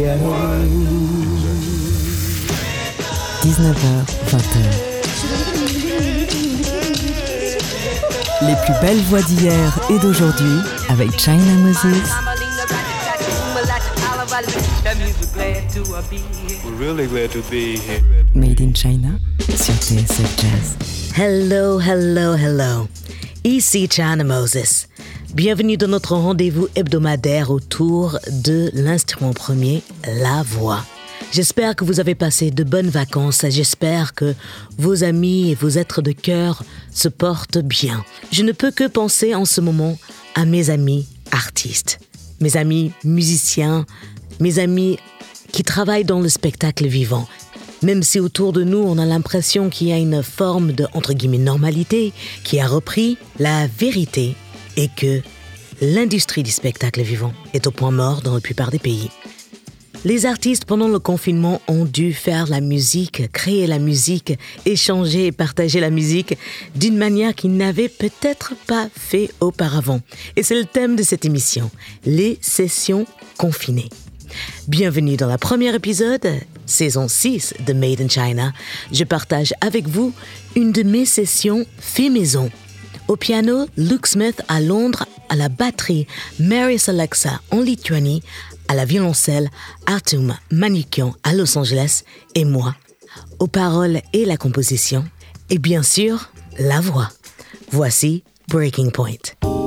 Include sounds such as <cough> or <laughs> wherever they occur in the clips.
19h, 20h. Les plus belles voix d'hier et d'aujourd'hui avec China Moses. Made in China sur TSF Jazz. Hello, hello, hello. Ici China Moses. Bienvenue dans notre rendez-vous hebdomadaire autour de l'instrument premier, la voix. J'espère que vous avez passé de bonnes vacances. J'espère que vos amis et vos êtres de cœur se portent bien. Je ne peux que penser en ce moment à mes amis artistes, mes amis musiciens, mes amis qui travaillent dans le spectacle vivant. Même si autour de nous, on a l'impression qu'il y a une forme de, entre guillemets, normalité qui a repris, la vérité est que l'industrie du spectacle vivant est au point mort dans la plupart des pays. Les artistes pendant le confinement ont dû faire la musique, créer la musique, échanger et partager la musique d'une manière qu'ils n'avaient peut-être pas fait auparavant. Et c'est le thème de cette émission, les sessions confinées. Bienvenue dans le premier épisode, saison 6 de Made in China. Je partage avec vous une de mes sessions fait maison. Au piano, Luke Smith à Londres, à la batterie, Mary Alexa en Lituanie, à la violoncelle, Artum Manikian à Los Angeles et moi, aux paroles et la composition, et bien sûr, la voix. Voici Breaking Point.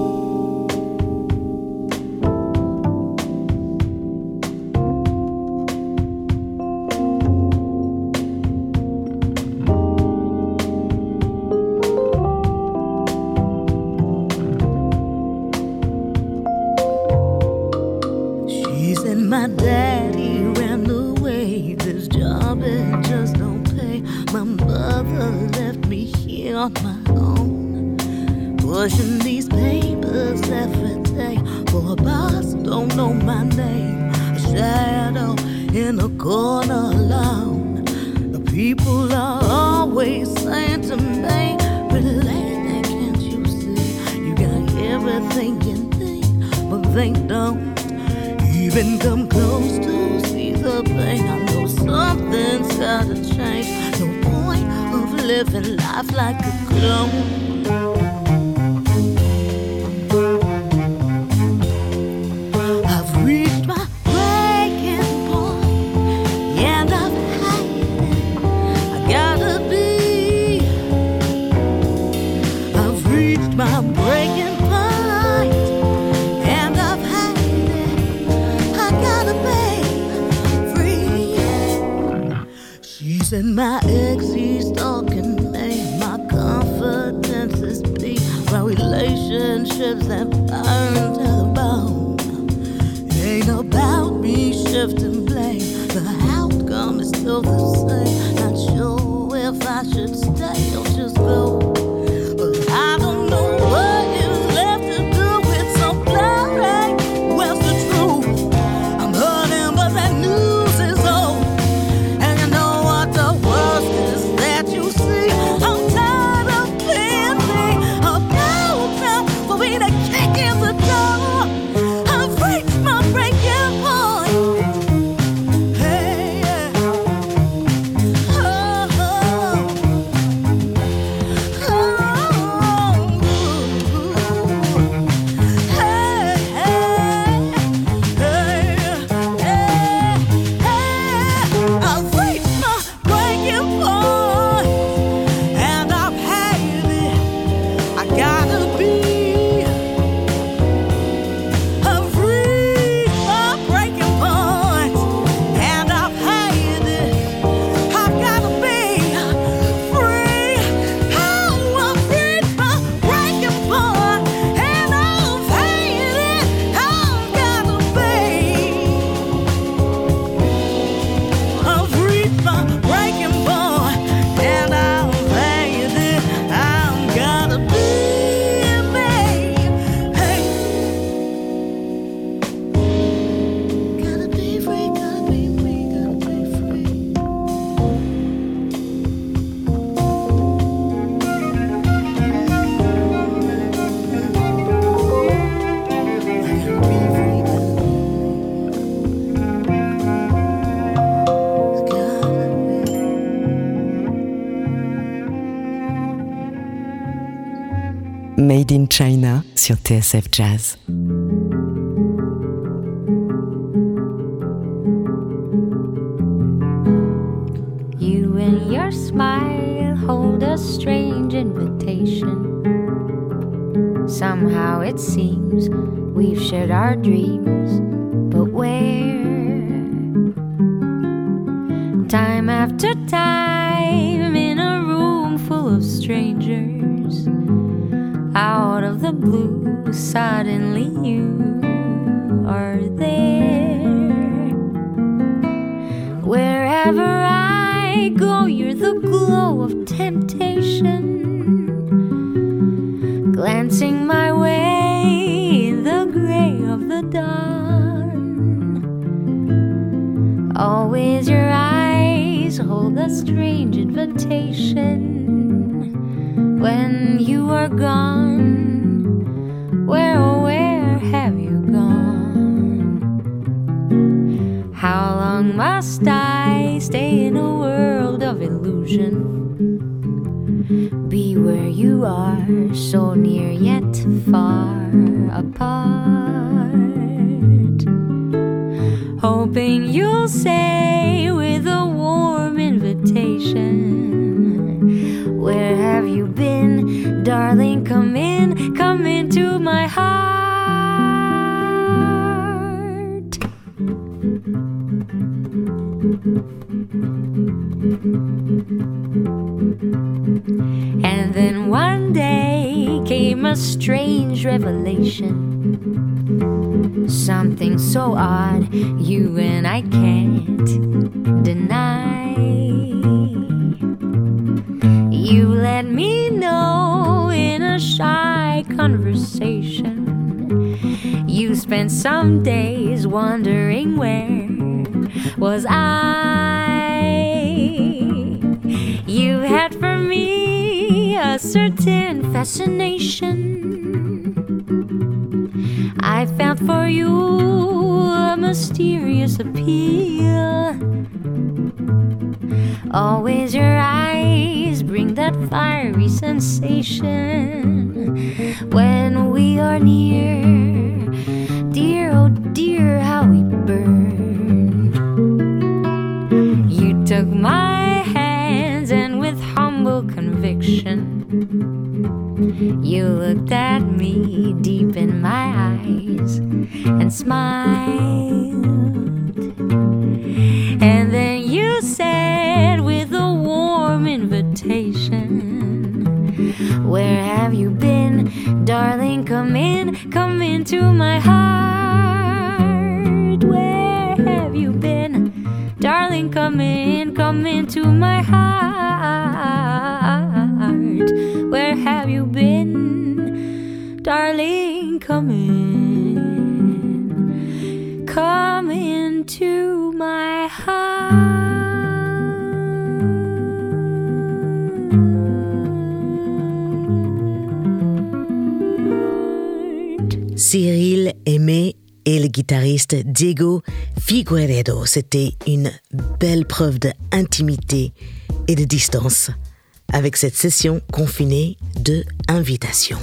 Sur TSF Jazz. You and your smile hold a strange invitation. Somehow it seems we've shared our dreams, but where? Time after time in a room full of strangers, the blue, suddenly you are there. Wherever I go, you're the glow of temptation. Glancing my way the gray of the dawn. Always your eyes hold a strange invitation. When you are gone, must I stay in a world of illusion? Be where you are, so near yet far apart. Hoping you'll say with a warm invitation, Where have you been, darling? Come in, come into my heart. A strange revelation. Something so odd you and I can't deny. You let me know in a shy conversation. You spent some days wondering where was I. You had for me a certain fascination. I found for you a mysterious appeal. Always your eyes bring that fiery sensation when we are near. Dear, oh dear, how we burn. You looked at me deep in my eyes and smiled. And then you said with a warm invitation, Where have you been, darling? Come in, come into my heart. Where have you been, darling? Come in, come into my heart. Darling? Come in, come into my heart. Cyril Aimé et le guitariste Diego Figueredo. C'était une belle preuve d'intimité et de distance avec cette session confinée de invitation.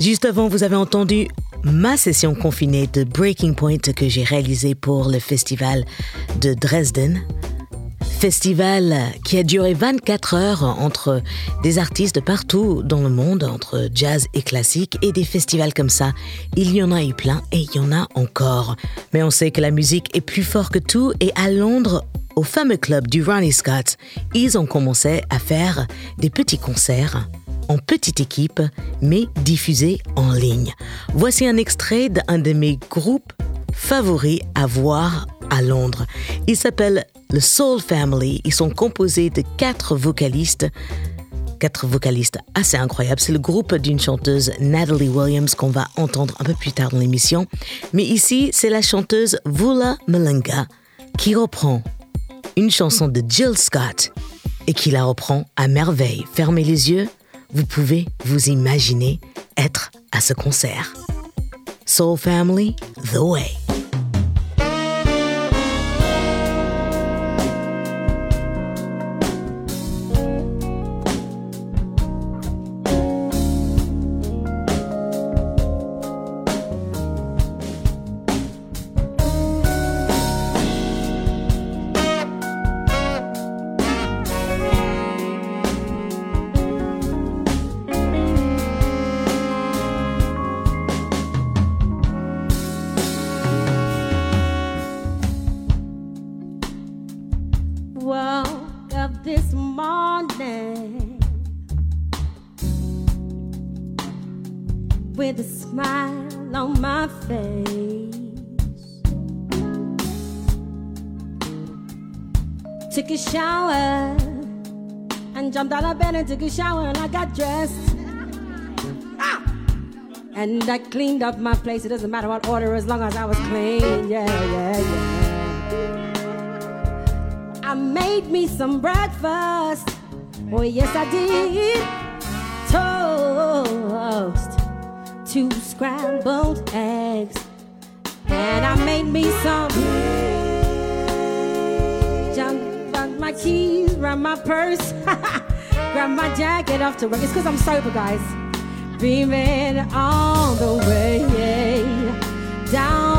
Juste avant, vous avez entendu ma session confinée de Breaking Point que j'ai réalisée pour le festival de Dresden. Festival qui a duré 24 heures entre des artistes de partout dans le monde, entre jazz et classique, et des festivals comme ça. Il y en a eu plein et il y en a encore. Mais on sait que la musique est plus fort que tout et à Londres, au fameux club du Ronnie Scott, ils ont commencé à faire des petits concerts en petite équipe, mais diffusés en ligne. Voici un extrait d'un de mes groupes favoris à voir à Londres. Il s'appelle le Soul Family. Ils sont composés de quatre vocalistes. Quatre vocalistes assez incroyables. C'est le groupe d'une chanteuse, Natalie Williams, qu'on va entendre un peu plus tard dans l'émission. Mais ici, c'est la chanteuse Vula Malenga qui reprend une chanson de Jill Scott et qui la reprend à merveille. Fermez les yeux, vous pouvez vous imaginer être à ce concert. Soul Family, The Way. Of bed and took a shower and I got dressed. And I cleaned up my place. It doesn't matter what order as long as I was clean. Yeah, yeah, yeah. I made me some breakfast. Oh, yes, I did. Toast, two scrambled eggs. And I made me some. Jumped on my keys, ran my purse, <laughs> grabbed my jacket off to work. It's because I'm sober, guys. Beaming all the way down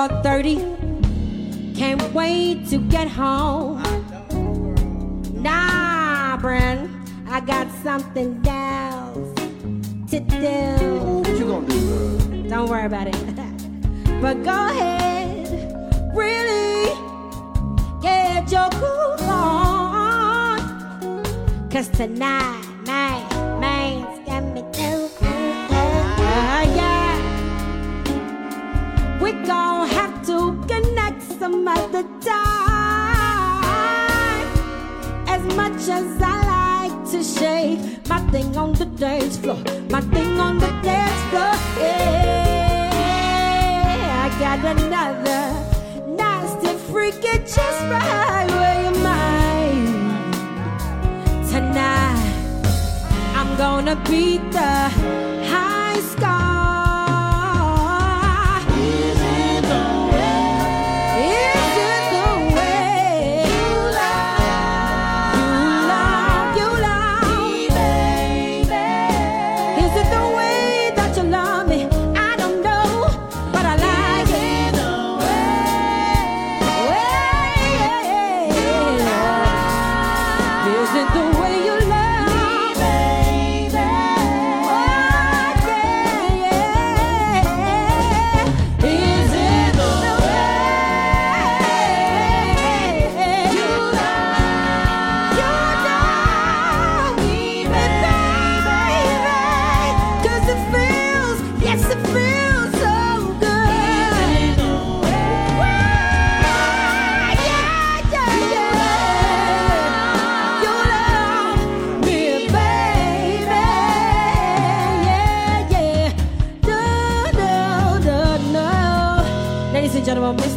For 30, can't wait to get home. Nah, Brent, I got something else to do. What you gonna do, girl? Don't worry about it. <laughs> but go ahead, really get your groove on. Cause tonight, other time. As much as I like to shake my thing on the dance floor, my thing on the dance floor. Yeah, I got another nasty freak it just right where you mind. Tonight, I'm gonna beat the high sky.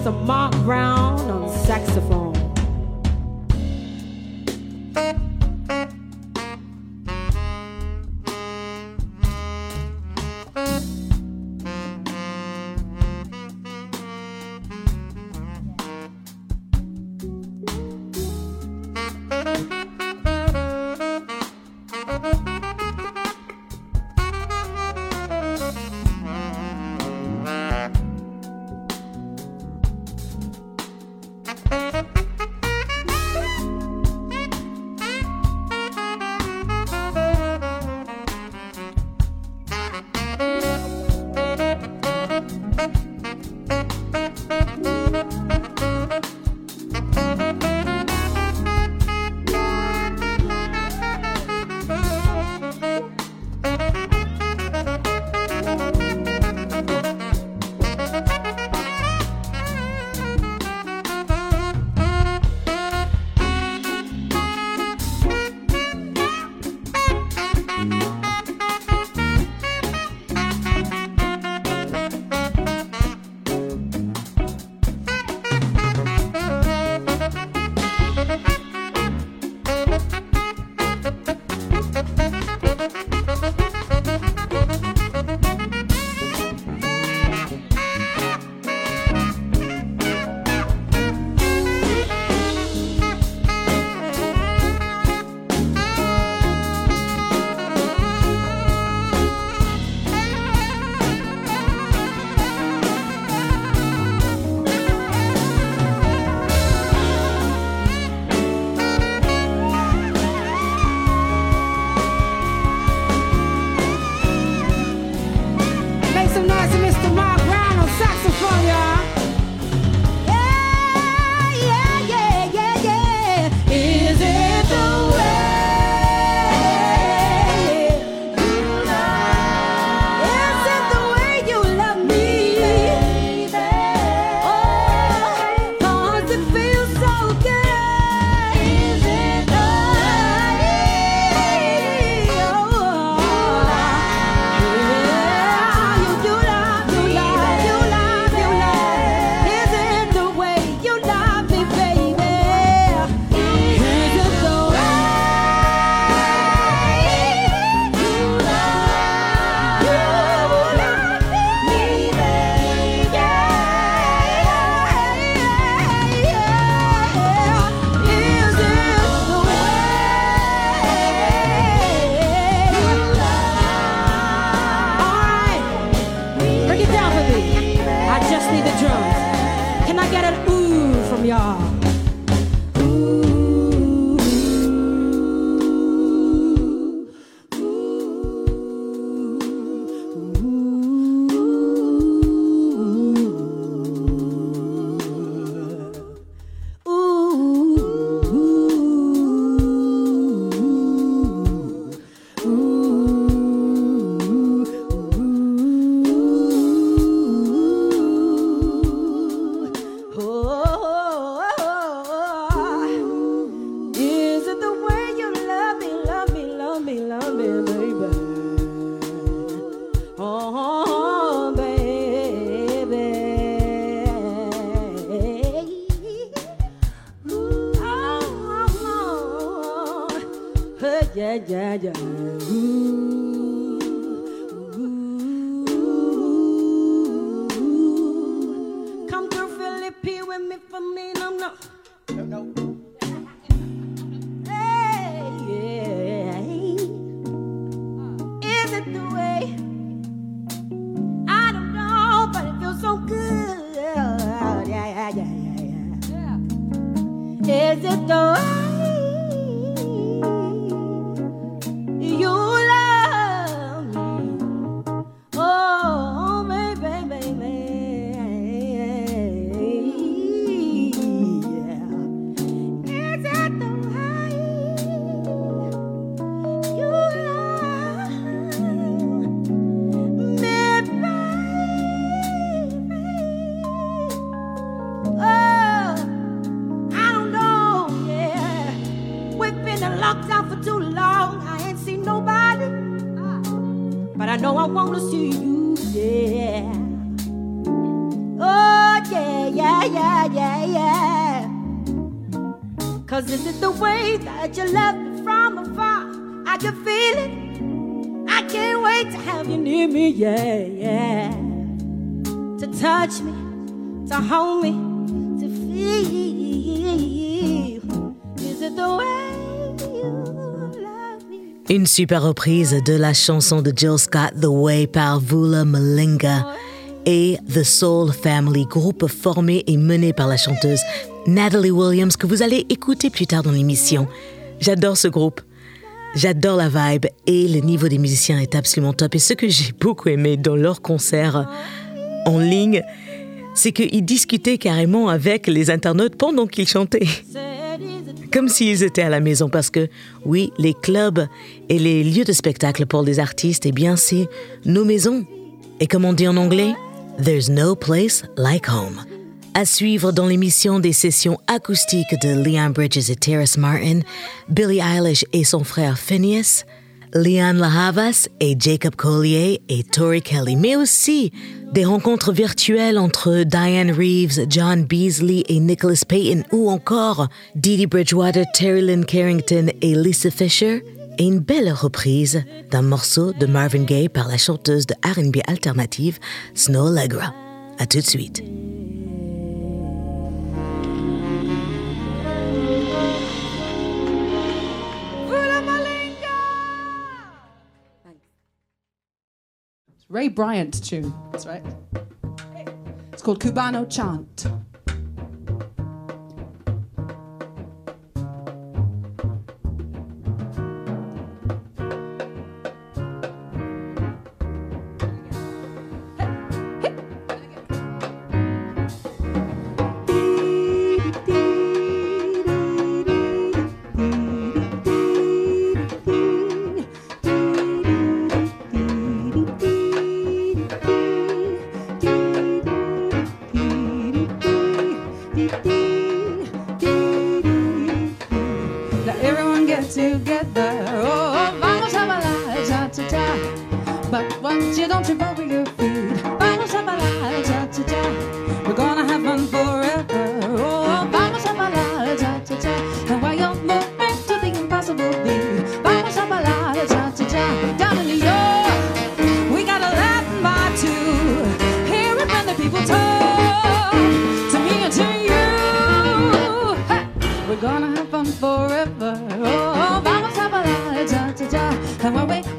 Mr. Mark Brown on saxophone. the door. Super reprise de la chanson de Jill Scott The Way par Vula Malinga et The Soul Family, groupe formé et mené par la chanteuse Natalie Williams que vous allez écouter plus tard dans l'émission. J'adore ce groupe. J'adore la vibe et le niveau des musiciens est absolument top. Et ce que j'ai beaucoup aimé dans leurs concerts en ligne, c'est qu'ils discutaient carrément avec les internautes pendant qu'ils chantaient. Comme s'ils étaient à la maison parce que, oui, les clubs et les lieux de spectacle pour les artistes, eh bien, c'est nos maisons. Et comme on dit en anglais, There's no place like home. À suivre dans l'émission des sessions acoustiques de Leon Bridges et Terrace Martin, Billie Eilish et son frère Phineas, Leon Lahavas et Jacob Collier et Tori Kelly, mais aussi des rencontres virtuelles entre Diane Reeves, John Beasley et Nicholas Payton, ou encore Dee Bridgewater, Terry Lynn Carrington et Lisa Fisher, et une belle reprise d'un morceau de Marvin Gaye par la chanteuse de R&B alternative Snow Allegra. À tout de suite. Ray Bryant tune. That's right. It's called Cubano Chant. gonna have fun forever. Oh, vamos a bailar, cha cha cha, have our way.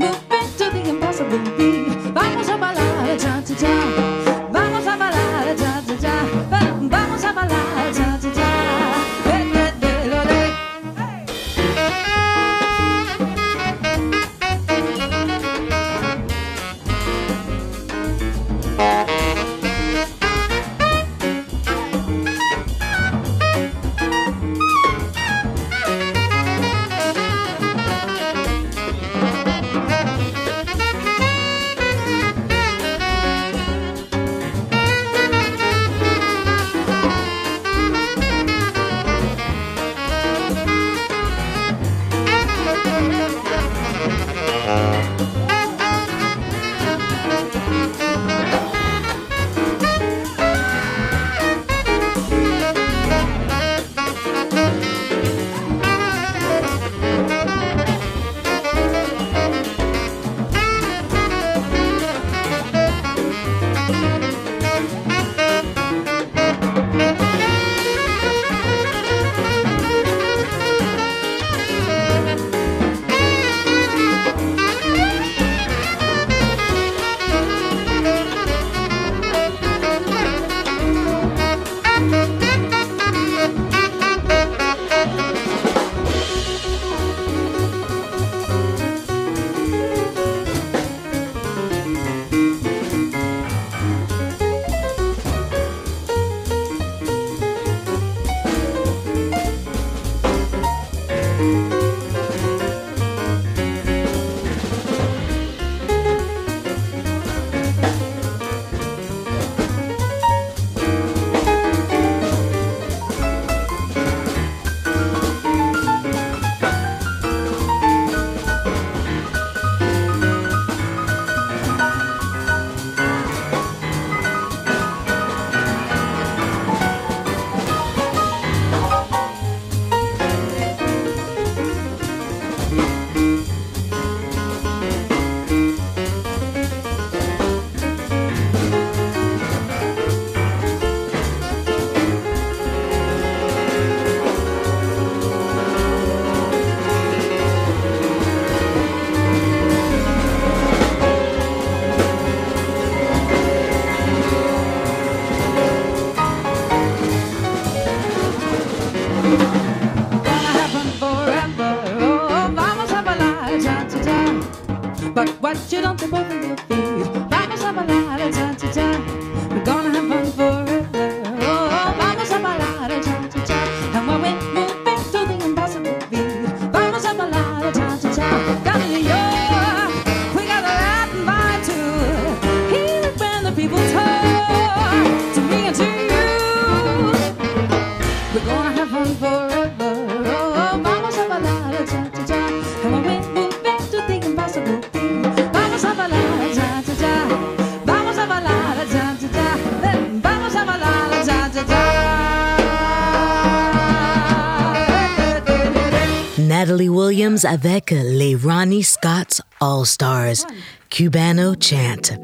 Avec les Ronnie Scott's All Stars, Cubano Chant.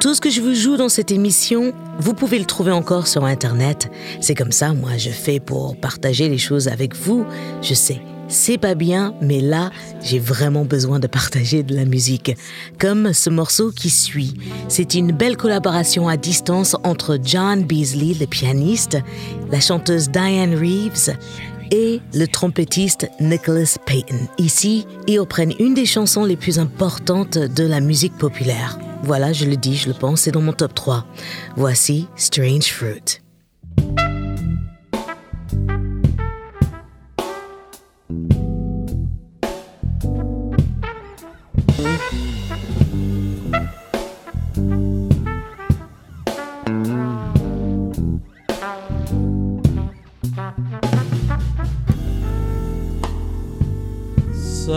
Tout ce que je vous joue dans cette émission, vous pouvez le trouver encore sur Internet. C'est comme ça, moi, je fais pour partager les choses avec vous. Je sais, c'est pas bien, mais là, j'ai vraiment besoin de partager de la musique. Comme ce morceau qui suit. C'est une belle collaboration à distance entre John Beasley, le pianiste, la chanteuse Diane Reeves et le trompettiste Nicholas Payton. Ici, ils reprennent une des chansons les plus importantes de la musique populaire. Voilà, je le dis, je le pense, c'est dans mon top 3. Voici Strange Fruit.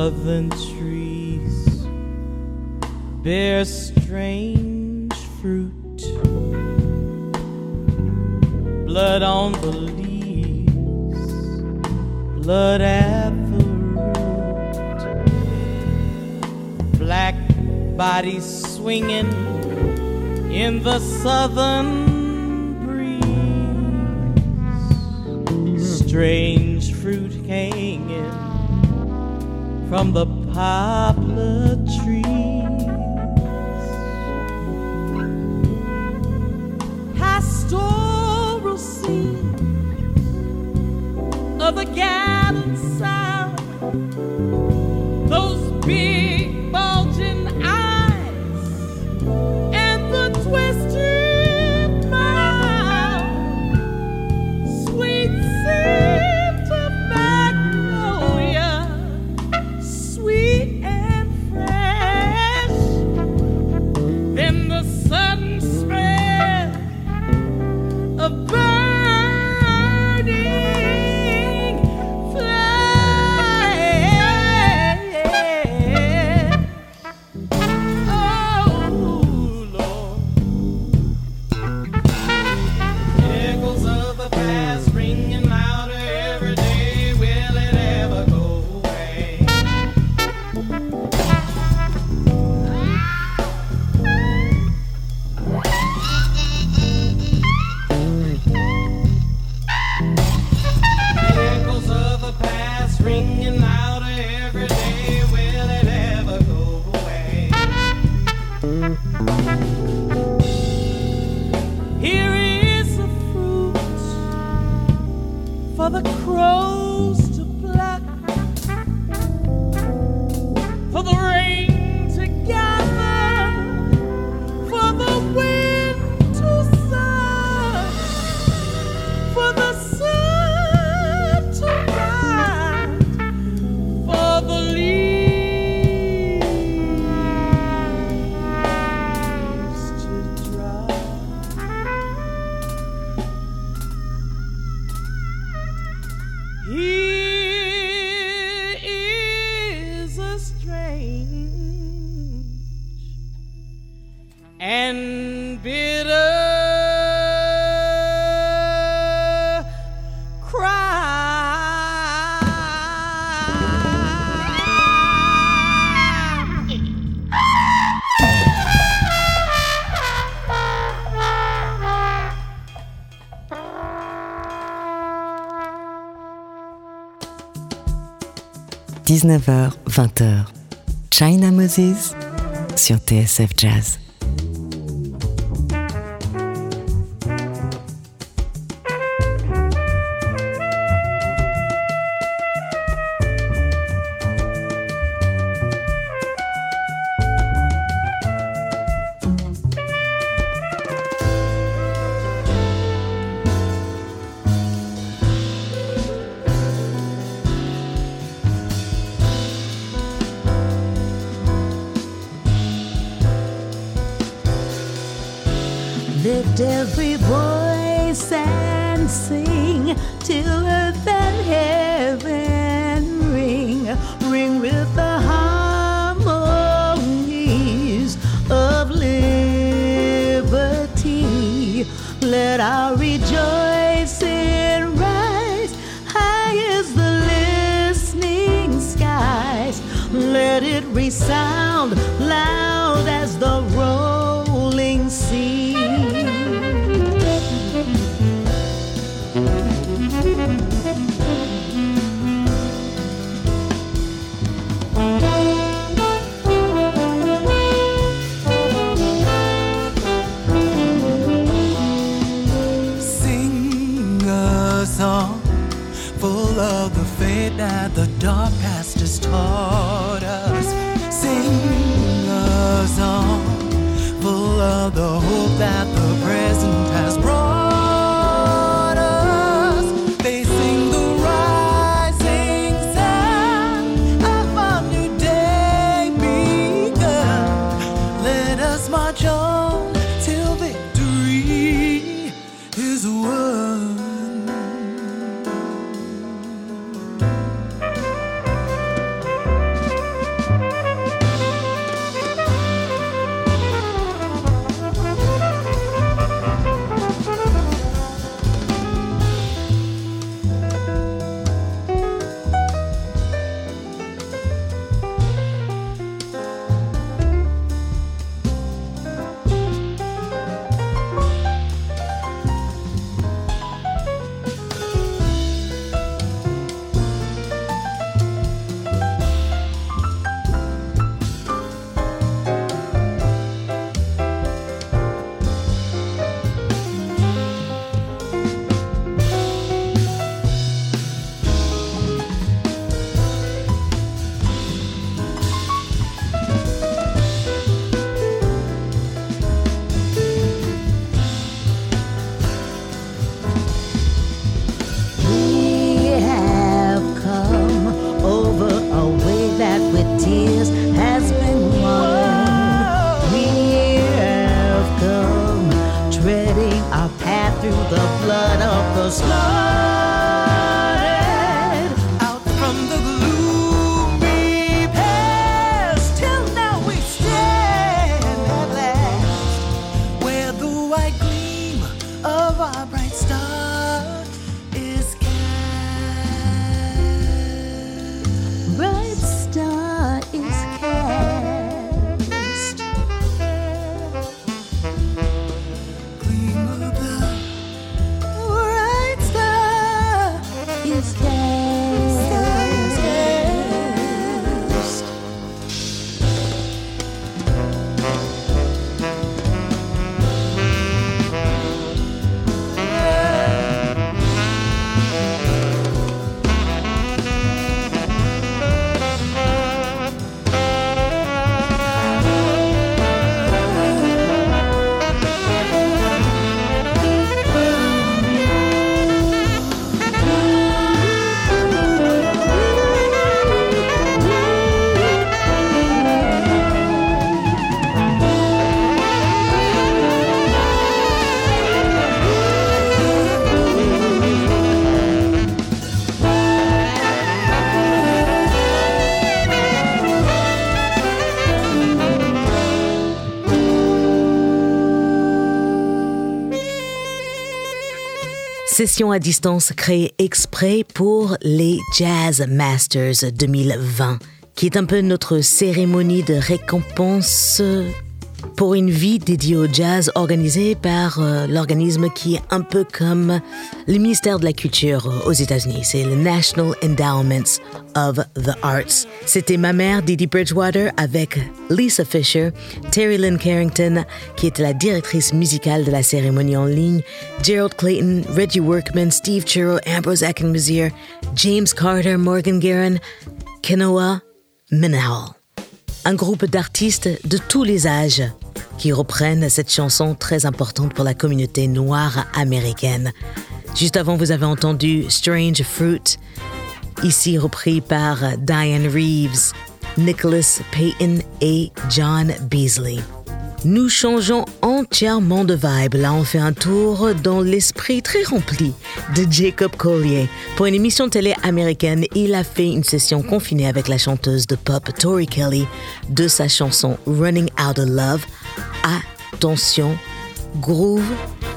Southern trees bear strange fruit. Blood on the leaves, blood at the root. Black bodies swinging in the southern breeze. Strange fruit hanging from the poplar trees. Pastoral scene of the gallant South. Those big 19h, 20h. China Moses sur TSF Jazz. Session à distance créée exprès pour les Jazz Masters 2020, qui est un peu notre cérémonie de récompense pour une vie dédiée au jazz organisée par euh, l'organisme qui est un peu comme le ministère de la Culture aux États-Unis. C'est le National Endowments of the Arts. C'était ma mère, Didi Bridgewater, avec Lisa Fisher, Terry Lynn Carrington, qui était la directrice musicale de la cérémonie en ligne, Gerald Clayton, Reggie Workman, Steve Churro, Ambrose Ackenmusier, James Carter, Morgan Guerin, Kenoa Minahal un groupe d'artistes de tous les âges qui reprennent cette chanson très importante pour la communauté noire américaine. Juste avant, vous avez entendu Strange Fruit, ici repris par Diane Reeves, Nicholas Payton et John Beasley. Nous changeons entièrement de vibe. Là, on fait un tour dans l'esprit très rempli de Jacob Collier. Pour une émission télé américaine, il a fait une session confinée avec la chanteuse de pop Tori Kelly de sa chanson Running Out of Love. Attention, groove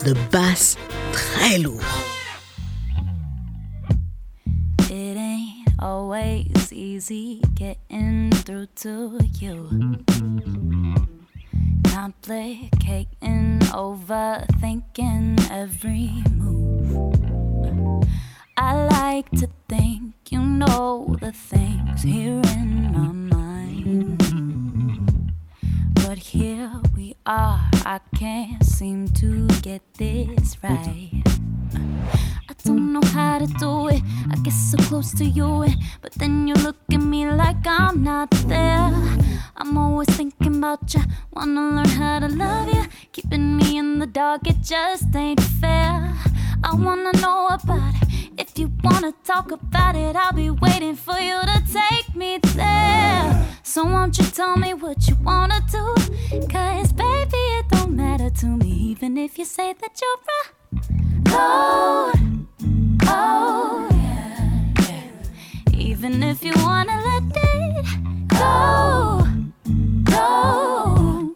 de basse très lourd. It ain't always easy getting through to you. Complicating, overthinking every move. I like to think you know the things here in my mind. But here we are, I can't seem to get this right. I don't know how to do it. I get so close to you, eh, but then you look at me like I'm not there. I'm always thinking about you, wanna learn how to love you. Keeping me in the dark, it just ain't fair. I wanna know about it. If you wanna talk about it, I'll be waiting for you to take me there. So won't you tell me what you wanna do? Cause baby, it don't matter to me, even if you say that you're right. Cold, oh yeah. Even if you wanna let it go, go,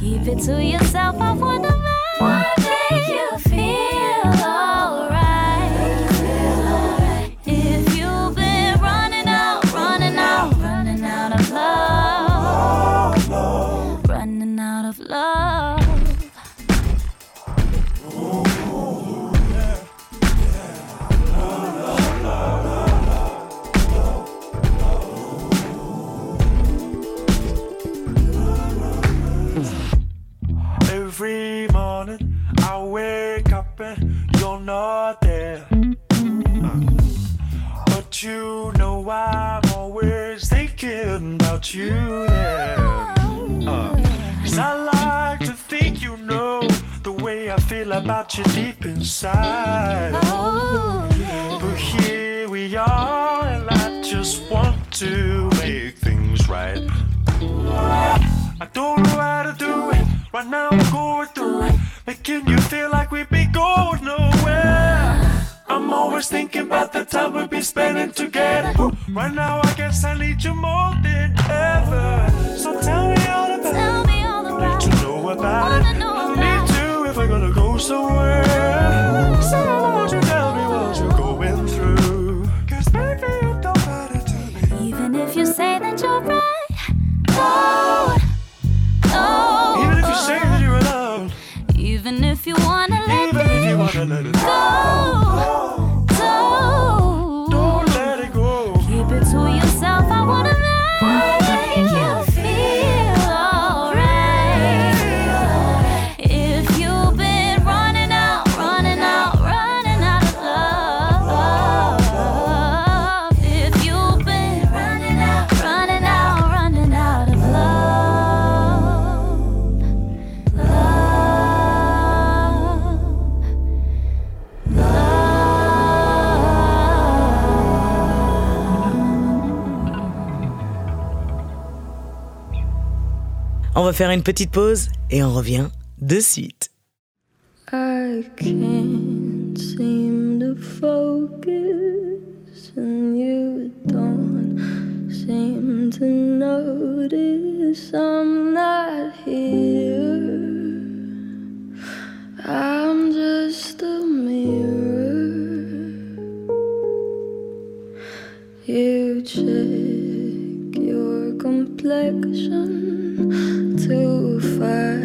keep it to yourself. I wanna make va faire une petite pause et on revient de suite. I can't seem to focus, and you don't seem to notice I'm not here. I'm just a mirror. You check your complexion too far.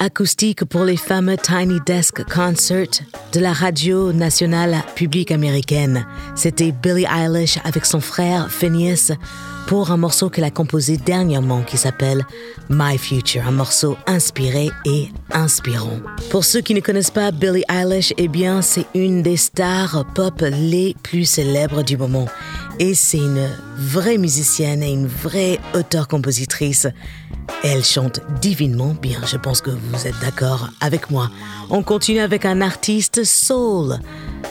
Acoustique pour les fameux Tiny Desk Concert de la radio nationale publique américaine. C'était Billie Eilish avec son frère Phineas pour un morceau qu'elle a composé dernièrement qui s'appelle My Future, un morceau inspiré et inspirant. Pour ceux qui ne connaissent pas Billie Eilish, eh bien, c'est une des stars pop les plus célèbres du moment. Et c'est une vraie musicienne et une vraie auteure-compositrice. Elle chante divinement bien, je pense que vous êtes d'accord avec moi. On continue avec un artiste soul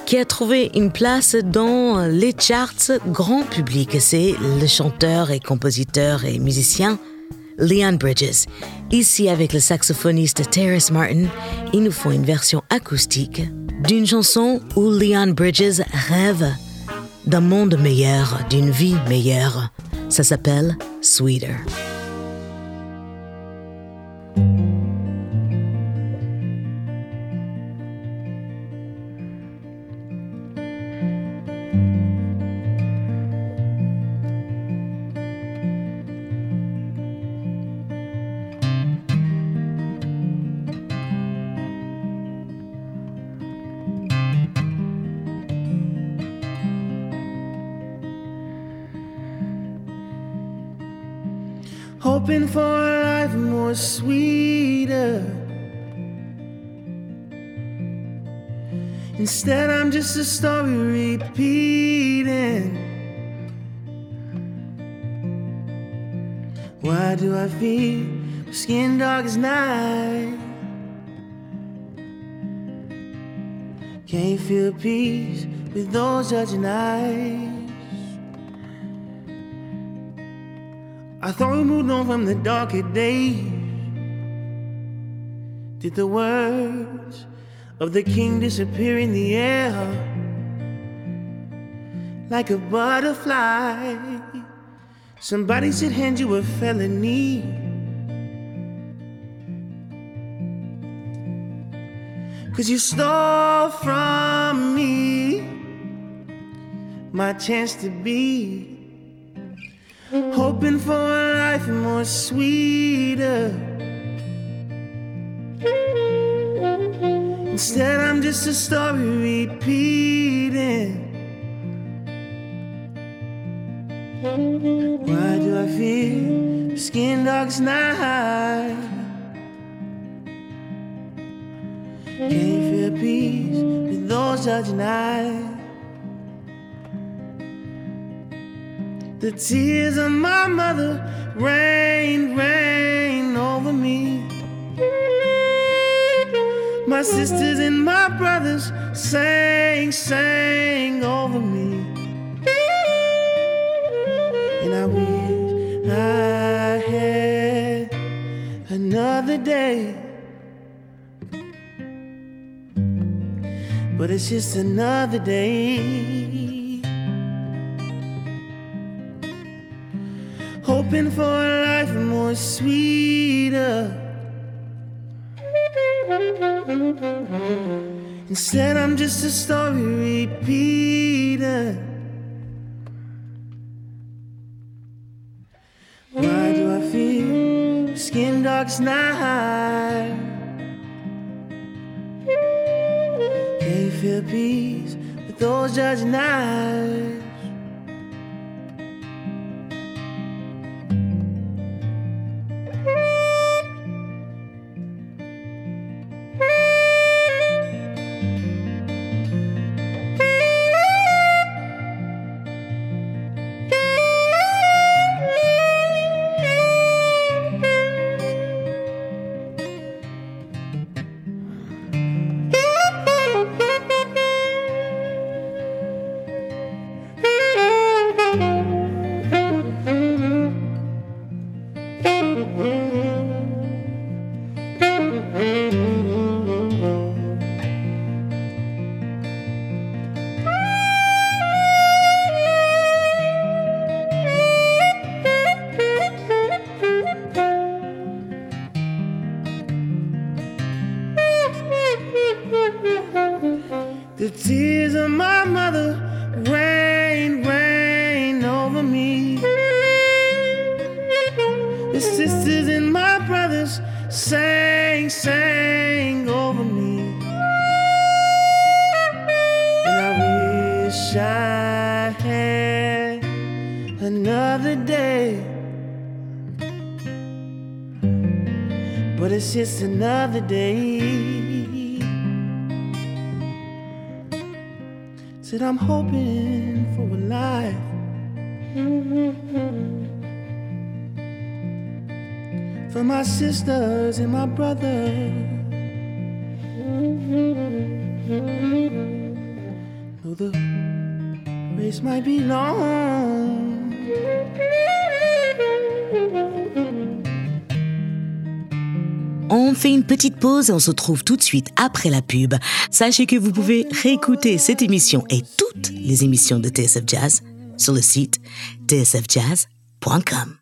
qui a trouvé une place dans les charts grand public. C'est le chanteur et compositeur et musicien Leon Bridges. Ici avec le saxophoniste Terrace Martin, il nous faut une version acoustique d'une chanson où Leon Bridges rêve d'un monde meilleur, d'une vie meilleure. Ça s'appelle Sweeter. Sweeter. Instead, I'm just a story repeating. Why do I feel skin dark as night? Can't feel peace with those judging eyes. I thought we moved on from the darker days. Did the words of the king disappear in the air like a butterfly? Somebody should hand you a felony. Cause you stole from me my chance to be hoping for a life more sweeter. Instead, I'm just a story repeating. Why do I feel skin as night? Can't feel peace with those judging eyes. The tears of my mother rain, rain over me. My sisters and my brothers sang, sang over me. And I wish I had another day. But it's just another day. Hoping for a life more sweeter. Instead, I'm just a story repeater. Why do I feel skin dark's night? Can you feel peace with those judging eyes? Day. But it's just another day. Said I'm hoping for a life. For my sisters and my brothers. Though the race might be long. On fait une petite pause et on se retrouve tout de suite après la pub. Sachez que vous pouvez réécouter cette émission et toutes les émissions de TSF Jazz sur le site tsfjazz.com.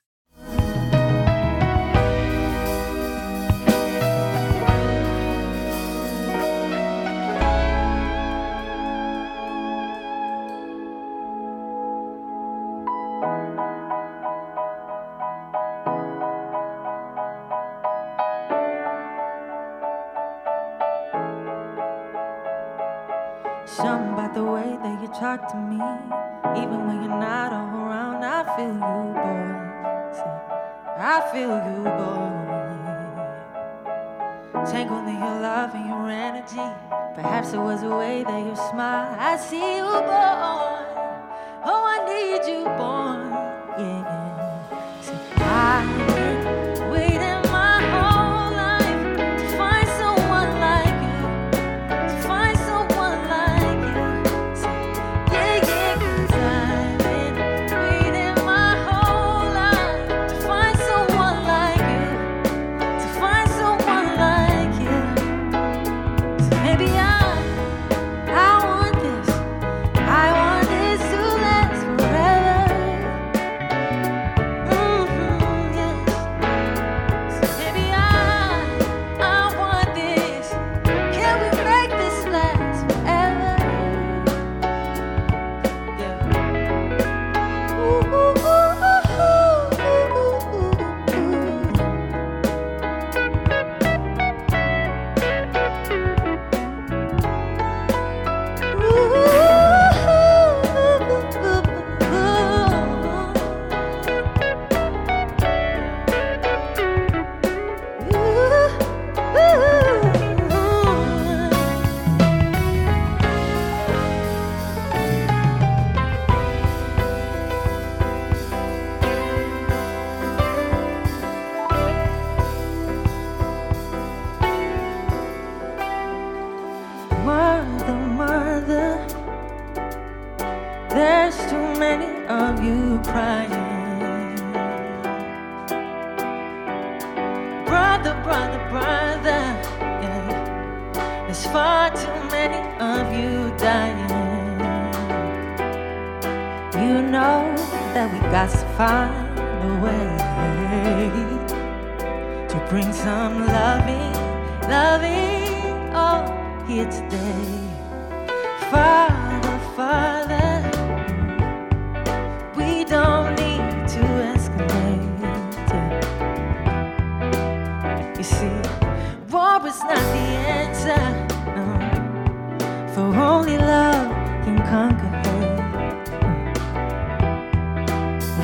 conquer.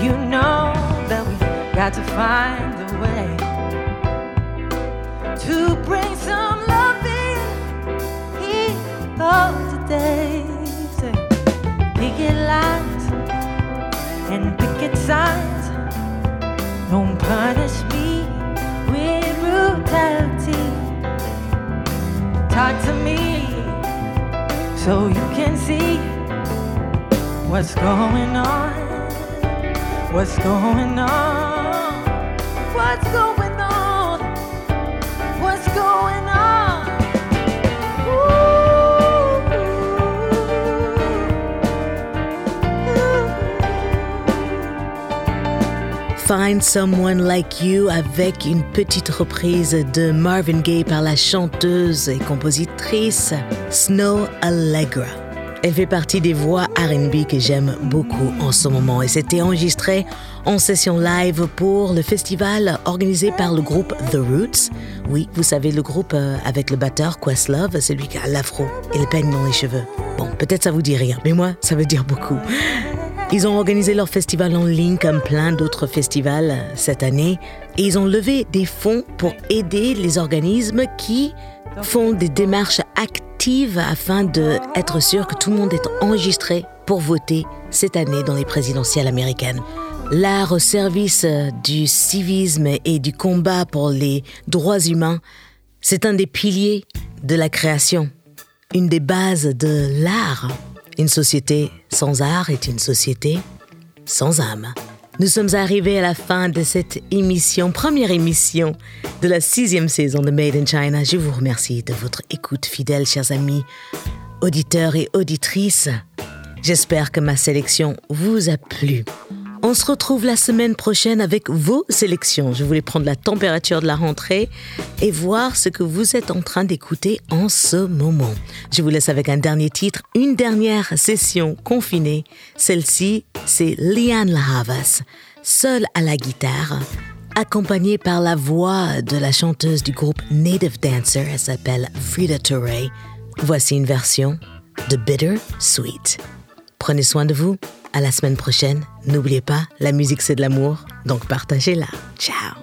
You know that we've got to find a way to bring some love in oh, today. Say, picket lines and picket signs. Don't punish me with brutality. Talk to me so you can see what's going on? What's going on? What's going on? What's going on? Find Someone Like You avec une petite reprise de Marvin Gaye par la chanteuse et compositrice Snow Allegra. Elle fait partie des voix RB que j'aime beaucoup en ce moment et c'était enregistré en session live pour le festival organisé par le groupe The Roots. Oui, vous savez, le groupe euh, avec le batteur Questlove, celui qui a l'afro et le peigne dans les cheveux. Bon, peut-être ça vous dit rien, mais moi, ça veut dire beaucoup. Ils ont organisé leur festival en ligne comme plein d'autres festivals euh, cette année et ils ont levé des fonds pour aider les organismes qui font des démarches actives afin d'être sûr que tout le monde est enregistré pour voter cette année dans les présidentielles américaines. L'art au service du civisme et du combat pour les droits humains, c'est un des piliers de la création, une des bases de l'art. Une société sans art est une société sans âme. Nous sommes arrivés à la fin de cette émission, première émission de la sixième saison de Made in China. Je vous remercie de votre écoute fidèle, chers amis, auditeurs et auditrices. J'espère que ma sélection vous a plu. On se retrouve la semaine prochaine avec vos sélections. Je voulais prendre la température de la rentrée et voir ce que vous êtes en train d'écouter en ce moment. Je vous laisse avec un dernier titre, une dernière session confinée. Celle-ci, c'est Liane Lahavas, seule à la guitare, accompagnée par la voix de la chanteuse du groupe Native Dancer. Elle s'appelle Frida Touré. Voici une version de Bitter Sweet. Prenez soin de vous. À la semaine prochaine. N'oubliez pas, la musique c'est de l'amour, donc partagez-la. Ciao.